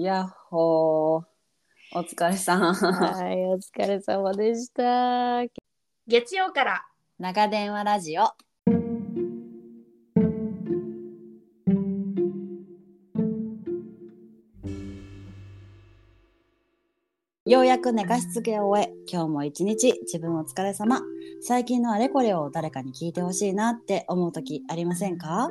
やっほー。お疲れさん。はい、お疲れ様でした。月曜から長電話ラジオ。ようやく寝かしつけを終え、今日も一日自分お疲れ様。最近のあれこれを誰かに聞いてほしいなって思う時ありませんか？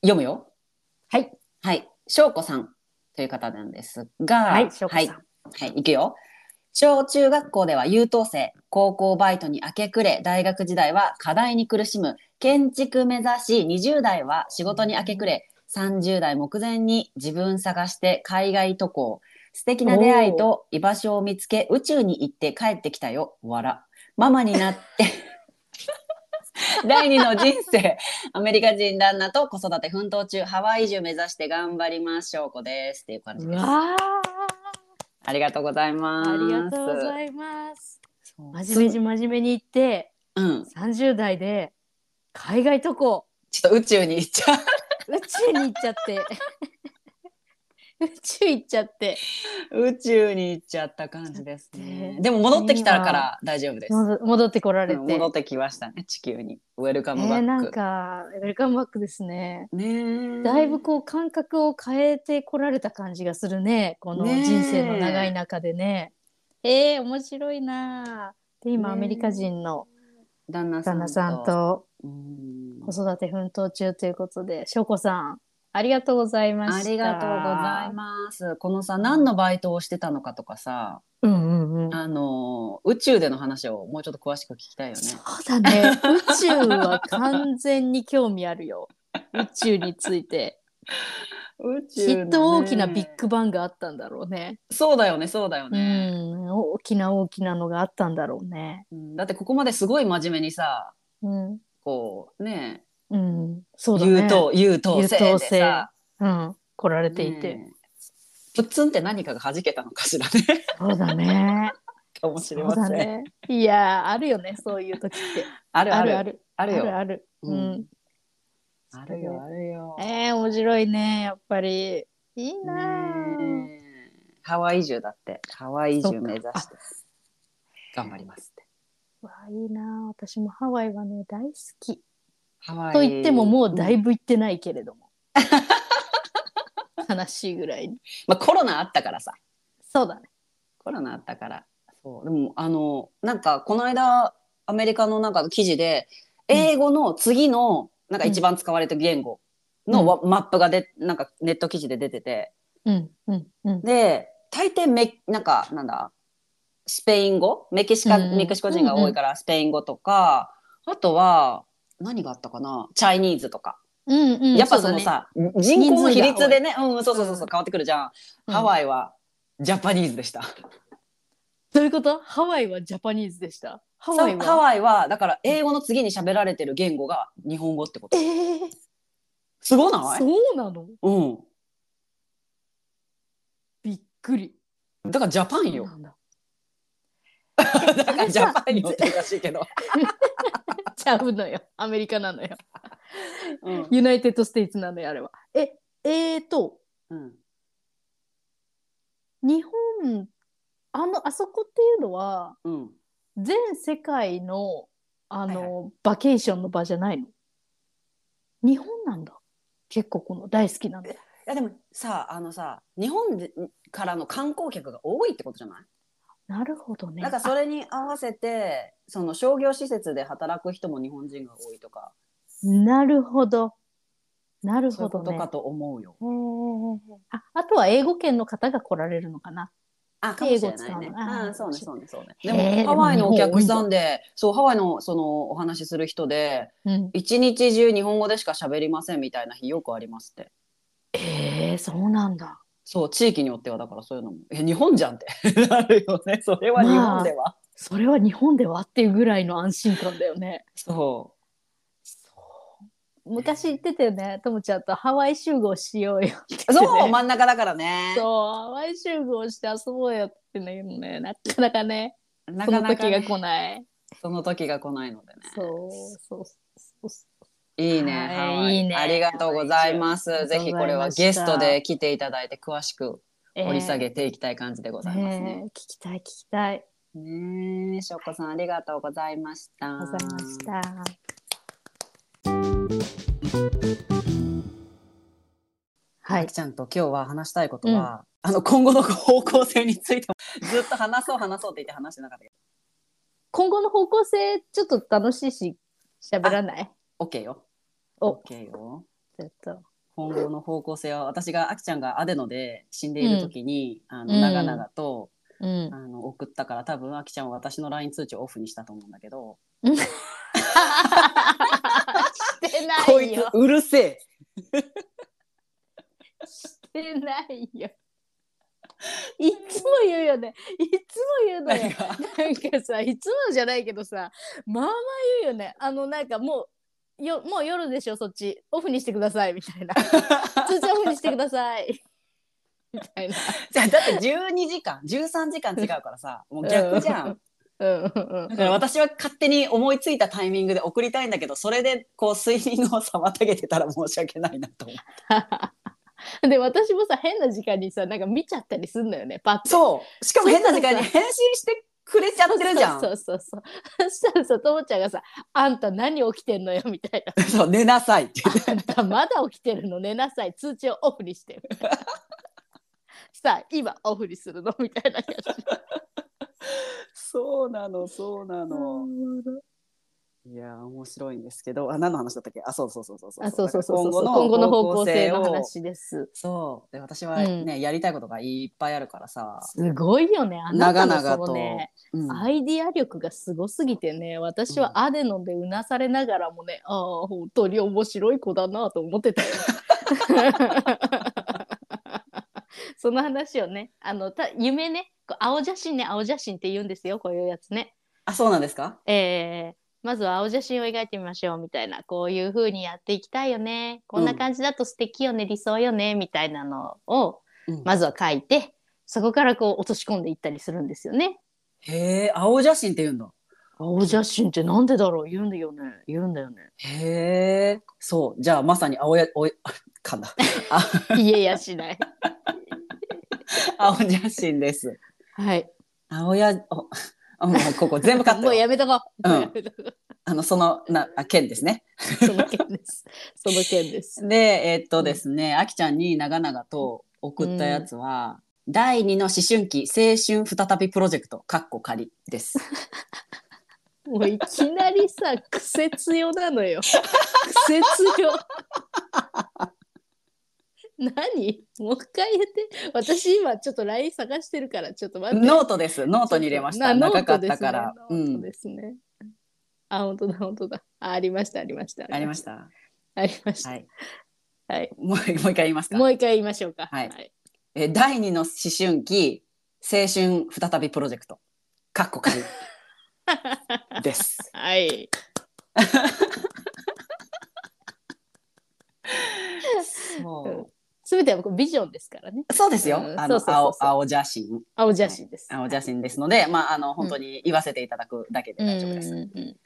読むよ。はい。はい。翔子さんという方なんですが、はい翔子さんはい。はい、いくよ。小中学校では優等生、高校バイトに明け暮れ、大学時代は課題に苦しむ、建築目指し、20代は仕事に明け暮れ、30代目前に自分探して海外渡航。素敵な出会いと居場所を見つけ、宇宙に行って帰ってきたよ。わら。ママになって、第二の人生、アメリカ人旦那と子育て奮闘中、ハワイ移住目指して頑張りましょうこです。っていう感じです。ありがとうございーます。ありがとうございます。真面目に真面目に言って、うん。30代で海外渡航、ちょっと宇宙に行っちゃう。宇宙に行っちゃって。宇宙行っちゃって。宇宙に行っちゃった感じですね。ででも戻ってきたから大丈夫です。戻戻ってこられて。うん戻ってきましたね、地球に。ウェルカムバック。えー、なんか、ウェルカムバックですね。ねえだいぶこう感覚を変えてこられた感じがするね。この人生の長い中でね。えー、面白いなあ。で、今、アメリカ人の旦那さんと。子育て奮闘中ということで、翔子さん、ありがとうございました。ありがとうございます。このさ、何のバイトをしてたのかとかさ、す。うんうんうん。あの、宇宙での話をもうちょっと詳しく聞きたいよね。そうだね。宇宙は完全に興味あるよ。宇宙について。宇きっと大きなビッグバンがあったんだろうね。そうだよね、そうだようね。ん、大きな大きなのがあったんだろうね。うんだってここまですごい真面目にさ、うん、こうね、うん、そうだね。優等、優等生でさ、うん、来られていて。プッツンって何かが弾けたのかしらね。そうだね。かもしれそません。ね。いやー、あるよね、そういう時って。あるあるあるある。あある。ううんん。あるよあるよ。えー、面白いね、やっぱり。いいなハワイ移住だって。ハワイ移住目指して。頑張りますって。わあいいなー私もハワイはね、大好き。と言ってももうだいぶ、ぶ行ってないけれども。悲しいぐらいに。まあコロナあったからさ。そうだね。コロナあったから。そう。でもあのなんかこの間アメリカのなんか記事で英語の次のなんか一番使われてる言語のわ、マップがでなんかネット記事で出てて。うん、うん、うん。で大抵メなんかなんだスペイン語？メキシカ、うんうんメキシコ人が多いからスペイン語とか、あとは何があったかな？チャイニーズとか、うん、うん。やっぱそのうだね、さ、人口の比率で人ね。うんそうそうそうそう変わってくるじゃん、うん。ハワイはジャパニーズでした、どういうこと？ハワイはジャパニーズでした？ハワイは？ハハワイはだから英語の次に喋られてる言語が日本語ってこと。えー、すごない？そうなの？うん。びっくり。だからジャパンよ。だからジャパンよっておかしいけど、ちゃうのよ。アメリカなのよ。うん United States なのよ、あれは。え、えーと、うん、日本、あの、あそこっていうのは、うん全世界の、あの、はいバケーションの場じゃないの？日本なんだ。結構この大好きなんだ。やでもさあのさ日本でからの観光客が多いってことじゃない？なるほどね。なんかそれに合わせてその商業施設で働く人も日本人が多いとかなるほど。なるそういほどね。うことかと思うよ。ああとは英語圏の方が来られるのかな。あかもしれないねあそうねそうねそうね。でもハワイのお客さんででそうハワイのそのお話しする人でうん、一日中日本語でしか喋りませんみたいな日よくありますって。えー、そうなんだ。そう地域によってはだからそういうのもえ日本じゃんって なるよねそれは日本では。それは日本ではっていうぐらいの安心感だよね。そそう昔言ってたよね、ともちゃんとハワイ集合しようよってね、そう真ん中だからね。そう、ハワイ集合して遊ぼうよって言ってんだけどね、なかなかね、そのなかなかね時が来ない。その時が来ないのでね。そう、そう、そう。いいね、はいハワイいいねありがとうございます。ぜひこれはゲストで来ていただいて詳しく掘り下げえていきたい感じでごーざいますね。ねえ聞きたい、聞きたい。ねえ、しょうこさんありがとうございました。ございました。はい。ちゃんと今日は話したいことは、あの今後の方向性についても ずっと話そう話そうって言って話してなかったけ今後の方向性、ちょっと楽しいし、喋らない？ど、OK よ。お OK よ。ちょっと。今後の方向性は私があきちゃんがアデノで死んでいる時に、あのうん長々と、うん。あの送ったから多分あきちゃんは私の LINE 通知をオフにしたと思うんだけど してなこいよ。うるせえしてないよ。いつも言うよね。いつも言うのよ。なんかさ、いつもじゃないけどさ、まあまあ言うよね。あの、なんかもう、よもう夜でしょ、そっち。オフにしてください、みたいな。通知オフにしてください。みたいな。じゃあだって12時間13時間違うからさもう逆じゃん。うんうんうんだから私は勝手に思いついたタイミングで送りたいんだけどそれでこう睡眠を妨げてたら申し訳ないなと思う。で私もさ変な時間にさなんか見ちゃったりすんのよねパッとそうしかも変な時間に返信してくれちゃってるじゃん。そうそうそうそう。そしたらさともちゃんがさ「あんた何起きてんのよ」みたいな。そう寝なさいって言って「あんたまだ起きてるの？寝なさい通知をオフにして 」さあ今オフにするの？みたいな感じ。そうなのそうなの。いや面白いんですけどあ何の話だったっけ？あそうそうそうそうそう。あそうそうそうそう今後の方向性のを。話です。そう。で私はね、やりたいことがいっぱいあるからさ、すごいよねあなたのそ長々と、のねうん。アイディア力がすごすぎてね私はアデノンでうなされながらもね、ああ本当に面白い子だなと思ってた。よ。その話をねあのた夢ね青写真ね青写真って言うんですよこういうやつね。あそうなんですか？えーまずは青写真を描いてみましょうみたいなこういう風にやっていきたいよねこんな感じだと素敵よね、理想よねみたいなのをうんまずは書いてそこからこう落とし込んでいったりするんですよね。へえ青写真って言うんだ青写真ってなんでだろう？言うんだよね言うんだよね。へえそうじゃあまさに青やお いかなあ言えやしない。青写真ですはい。青やおうここ全部カット もうやめとこう。うん あのそのなあ剣ですねその件です。その件です。でえっとですねあきちゃんに長々と送ったやつは、第二の思春期青春再びプロジェクトかっこ仮ですもういきなりさ、癖強なのよ。癖強。何？もう一回言って。私今ちょっと LINE 探してるから、ちょっと待って。ノートですノートに入れましたな長かったから、ノートうんですね。あ、本当だ、本当だ。あ、ありました、ありました。ありまし。たありました。はいはい。もうもう一回言いますか？もう一回言いましょうか。はいえ第二の思春期青春再びプロジェクトかっこ仮です はい。そすべてはビジョンですからね。うそうですよ、うん。あの青青写真。青写真です。青写真ですので、まああの本当に言わせていただくだけで大丈夫です、うんうんうん。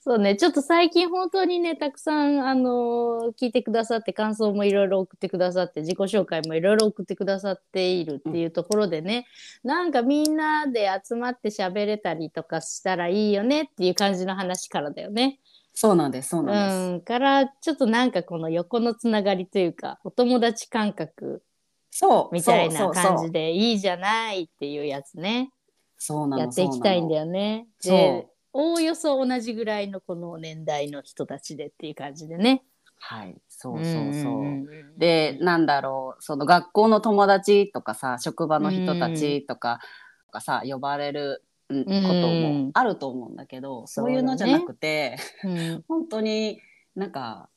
そうね、ちょっと最近本当にね、たくさん、あのー聞いてくださって、感想もいろいろ送ってくださって、自己紹介もいろいろ送ってくださっているっていうところでね、なんかみんなで集まって喋れたりとかしたらいいよねっていう感じの話からだよね。そうなんです、そうなんです。うん、からちょっとなんかこの横のつながりというかお友達感覚そう、みたいな感じでいいじゃないっていうやつねそうなのやっていきたいんだよ。よね。でおおよそ同じぐらいのこの年代の人たちでっていう感じでね。はい、そうそうそう。んで、なんだろう、その学校の友達とかさ、職場の人たちとか、とかさ、呼ばれるうんこともあると思うんだけど、そういうのじゃなくて、うん。本当になんか、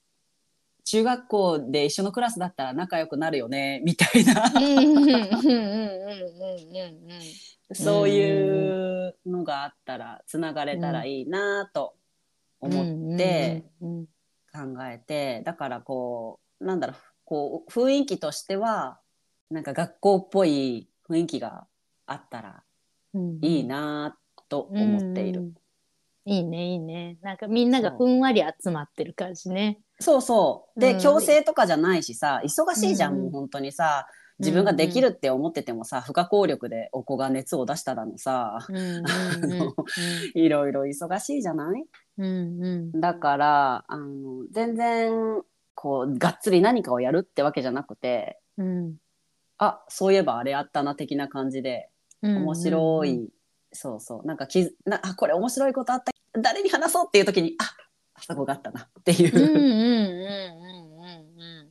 中学校で一緒のクラスだったら仲良くなるよね、みたいな、うん。うん。うん。うん。うん。うん。そういうのがあったら、つながれたらいいなと思って、うんうん考えてだからこうなんだろうこう雰囲気としてはなんか学校っぽい雰囲気があったらうんいいなと思っている、うん。いいねいいね。なんかみんながふんわり集まってる感じね。そうそう。で、うん。強制とかじゃないしさ忙しいじゃん、うんもう本当にさ。自分ができるって思っててもさ不可抗力でお子が熱を出したらのさうんうんうん。いろいろ忙しいじゃない？うんうん。だからあの全然こうがっつり何かをやるってわけじゃなくてうん。あそういえばあれあったな的な感じでうん面白い、そうそう。なんかきなあこれ面白いことあった。誰に話そうっていう時にああそこがあったなっていう。んうんううんうん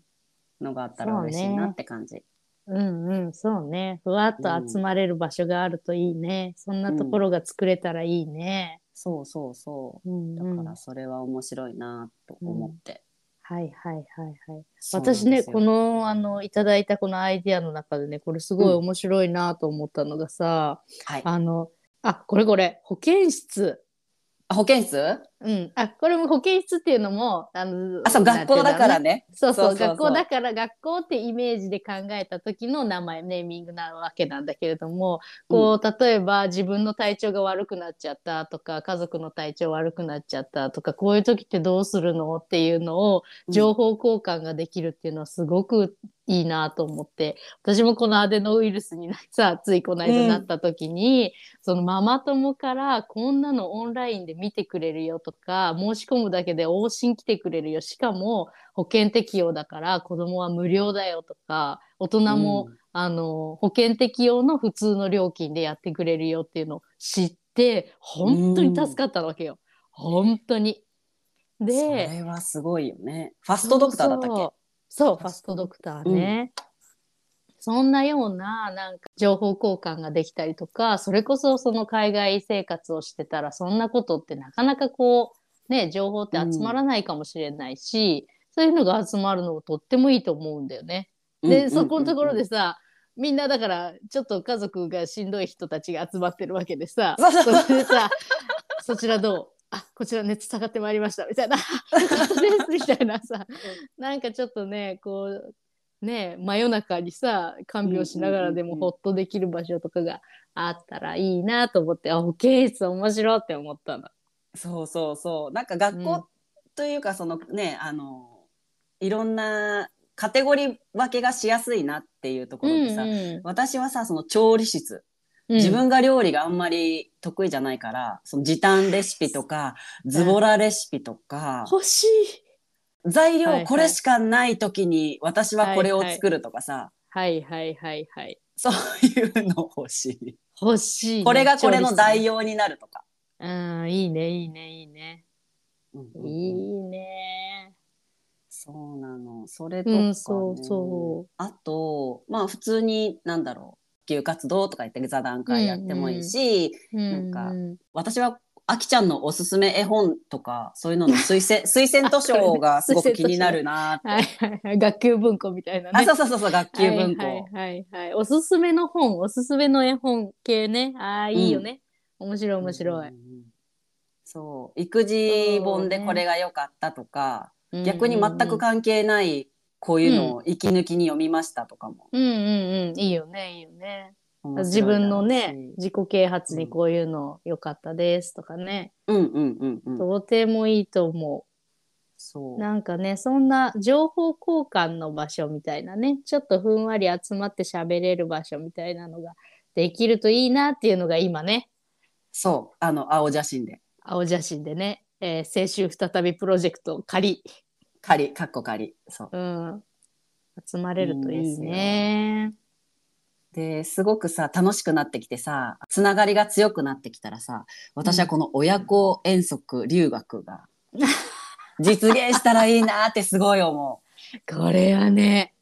のがあったら嬉しいなって感じ。うんうんうん。そうね。ふわっと集まれる場所があるといいね、そんなところが作れたらいいね。そうそうそう。うんだうん。からそれは面白いなと思って。はいはいはいはい。私ねこのあのいただいたこのアイディアの中でねこれすごい面白いなと思ったのがさ、はい、あのあこれこれ保健室あ保健室？うん。あこれも保健室っていうのもあのあそう学校だからね。ね。そうそうそうそうそう。学校だから学校ってイメージで考えた時の名前ネーミングなわけなんだけれどもこう例えば自分の体調が悪くなっちゃったとか家族の体調悪くなっちゃったとかこういう時ってどうするの？っていうのを情報交換ができるっていうのはすごくいいなと思って私もこのアデノウイルスにさついこの間なった時に、そのママ友からこんなのオンラインで見てくれるよとか申し込むだけで往診来てくれるよしかも保険適用だから子供は無料だよとか大人も、あの保険適用の普通の料金でやってくれるよっていうのを知って本当に助かったわけよ。本当に。そでれはすごいよね。ファストドクターだったっけ？そうファストドクターね。そんなようななんか情報交換ができたりとかそれこそその海外生活をしてたらそんなことってなかなかこうね情報って集まらないかもしれないし、そういうのが集まるのもとってもいいと思うんだよね。で、うんうんうんうん。そこのところでさみんなだからちょっと家族がしんどい人たちが集まってるわけでさそれでさそちらどう？あこちら熱下がってまいりました。みたいな。みたいなさ。なんかちょっとねこうね真夜中にさ看病しながらでうんうんうんうん。もほっとできる場所とかがあったらいいなと思ってあ保健室面白いって思ったの。そうそうそう。なんか学うん校というかそのね、あのいろんなカテゴリー分けがしやすいなっていうところでさ、うん私はさその調理室。うん自分が料理があんまり得意じゃないから、その時短レシピとかズボラレシピとか、欲しい。材料これしかない時に私はこれを作るとかさ、はいはいはいはい。そういうの欲しい。欲しい。ね、これがこれの代用用になるとか。うんいいねいいねいいね。いいね。そうなの。それとか、ね。うんそうそう。あと、まあ普通に、なんだろう、普及活動とか言って座談会やってもいいし、なんかうん私は、あきちゃんのおすすめ絵本とか、そういうのの推薦、推薦図書がすごく気になるなって。はいはいはい。学級文庫みたいなね。あ、そうそうそうそう、学級文庫。はいはいはい、はい、おすすめの本おすすめの絵本系ね。ああいいよね、面白い面白い。うん、うんうんそう、育児本でこれが良かったとか、逆に全く関係ない、こういうのを息抜きに読みましたとかも。うんうんうん。いいよねいいよね。自分のね自己啓発にこういうの良かったですとかね、うんうんうんうん。とてもいいと思そう。う。なんかねそんな情報交換の場所みたいなねちょっとふんわり集まって喋れる場所みたいなのができるといいなっていうのが今ね。そう、あの、青写真で。青写真でね。えー青春再びプロジェクト仮、仮、かっこ仮。そう。うん、集まれるといいね。で、すごくさ、楽しくなってきてさ、つながりが強くなってきたらさ、私はこの親子遠足留学が実現したらいいなってすごい思 これはね、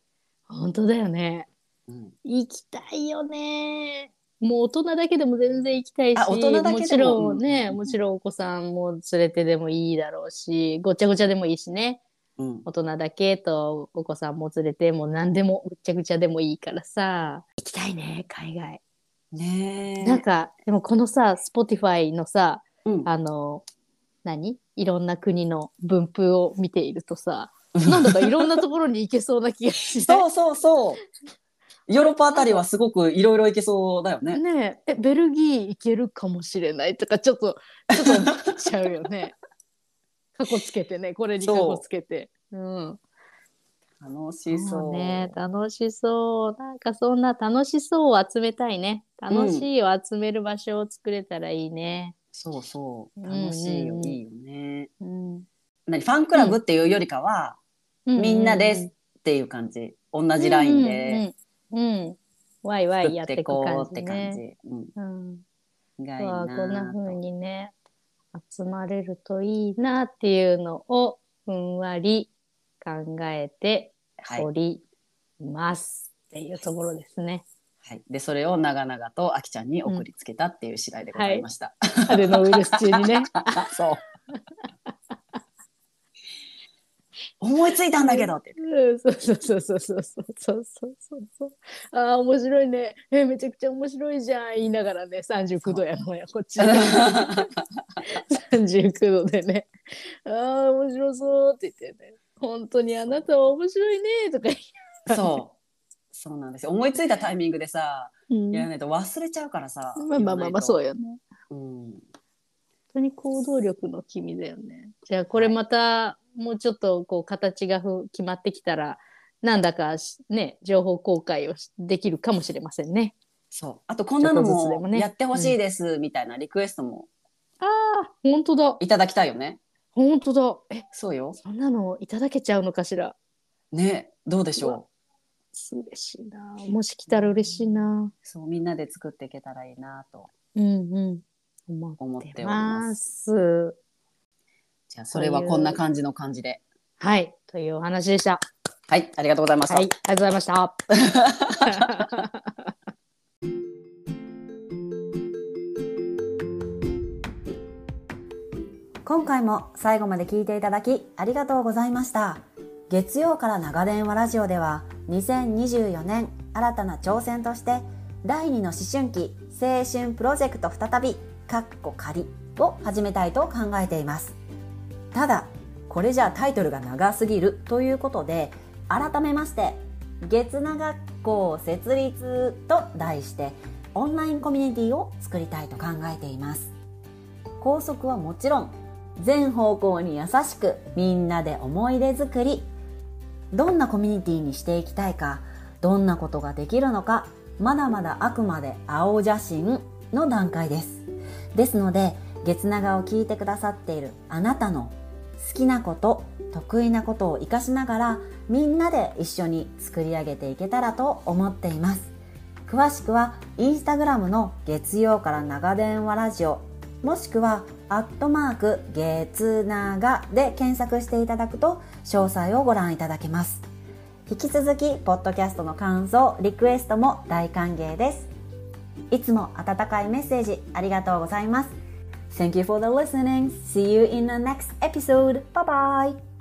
本当だよね。う。うん、行きたいよね。もう大人だけでも全然行きたいし、あ大人だけでももちろんね、うんもちろんお子さんも連れてでもいいだろうし、ごちゃごちゃでもいいしね。うん、大人だけとお子さんも連れてもう何でもぐちゃぐちゃでもいいからさ行きたいね海外、ねえ。なんかでもこのさ Spotify のさうん、あの何？いろんな国の分布を見ているとさなんだかいろんなところに行けそうな気がして そうそうそう。ヨーロッパあたりはすごくいろいろ行けそうだよね。ねええベルギー行けるかもしれないとかちょっとちょっと思っちゃうよね。過去つけてねこれに過去つけて。うん楽しそう。そうね、楽しそう。なんかそんな楽しそうを集めたいね。楽しいを集める場所を作れたらいいね。そうそう。うんうんうん楽しいよ、いいよね。うん。何ファンクラブっていうよりかは、みんなですっていう感じ。同じラインでうんうんうん。うんワイワイやってていく感いこうってじ感じ。ね。うん。うん。こんなな風と。にね、集まれるといいなっていうのをふんわり考えてはいお。りますっていうところですね。はい。で、それを長々とあきちゃんに送りつけたっていう次第でございました。アデノウイルス中にね。そう。思いついたんだけどって。うん、そうそうそうそうそうそうそうそう。ああ、面白いね。え、めちゃくちゃ面白いじゃん。言いながらね、39度やもんや、こっち。39度でね。ああ、面白そうって言ってね。本当にあなたは面白いねとか言そう。そうなんですよ。思いついたタイミングでさ、う。やらないと忘れちゃうからさ。まあまあまあまあ、そうよ。よね。うん。本当に行動力の君だよね。じゃあこれまた、もうちょっとこう形がふ決まってきたらなんだかしね情報公開をしできるかもしれませんね。そう。あと、こんなのもやってほしいです、みたいなリクエストもああ本当だいただきたいよね。本当だえそうよ。そんなのいただけちゃうのかしら？ね。どうでしょ嬉しいな。もし来たら嬉しいな。う。そう、みんなで作っていけたらいいなとうんうん。思思っってておりま。す。じゃあ、それはこんな感じの感じで。はい。というお話でした。はい。ありがとうございました。はい。ありがとうございました。今回も最後まで聞いていただきありがとうございました。月曜から長電話ラジオでは2024年新たな挑戦として第2の思春期青春プロジェクト再びかっこ仮を始めたいと考えています。ただこれじゃタイトルが長すぎるということで改めまして月名学校設立と題してオンラインコミュニティを作りたいと考えています。校則はもちろん全方向に優しくみんなで思い出作り。どんなコミュニティにしていきたいかどんなことができるのかまだまだあくまで青写真の段階です。ですので月長を聞いてくださっているあなたの好きなこと得意なことを活かしながらみんなで一緒に作り上げていけたらと思っています。詳しくはインスタグラムの月曜から長電話ラジオもしくはアットマーク月長で検索していただくと詳細をご覧いただけます引き続きポッドキャストの感想リクエストも大歓迎ですいつも温かいメッセージありがとうございます Thank you for the listening. See you in the next episode. Bye bye.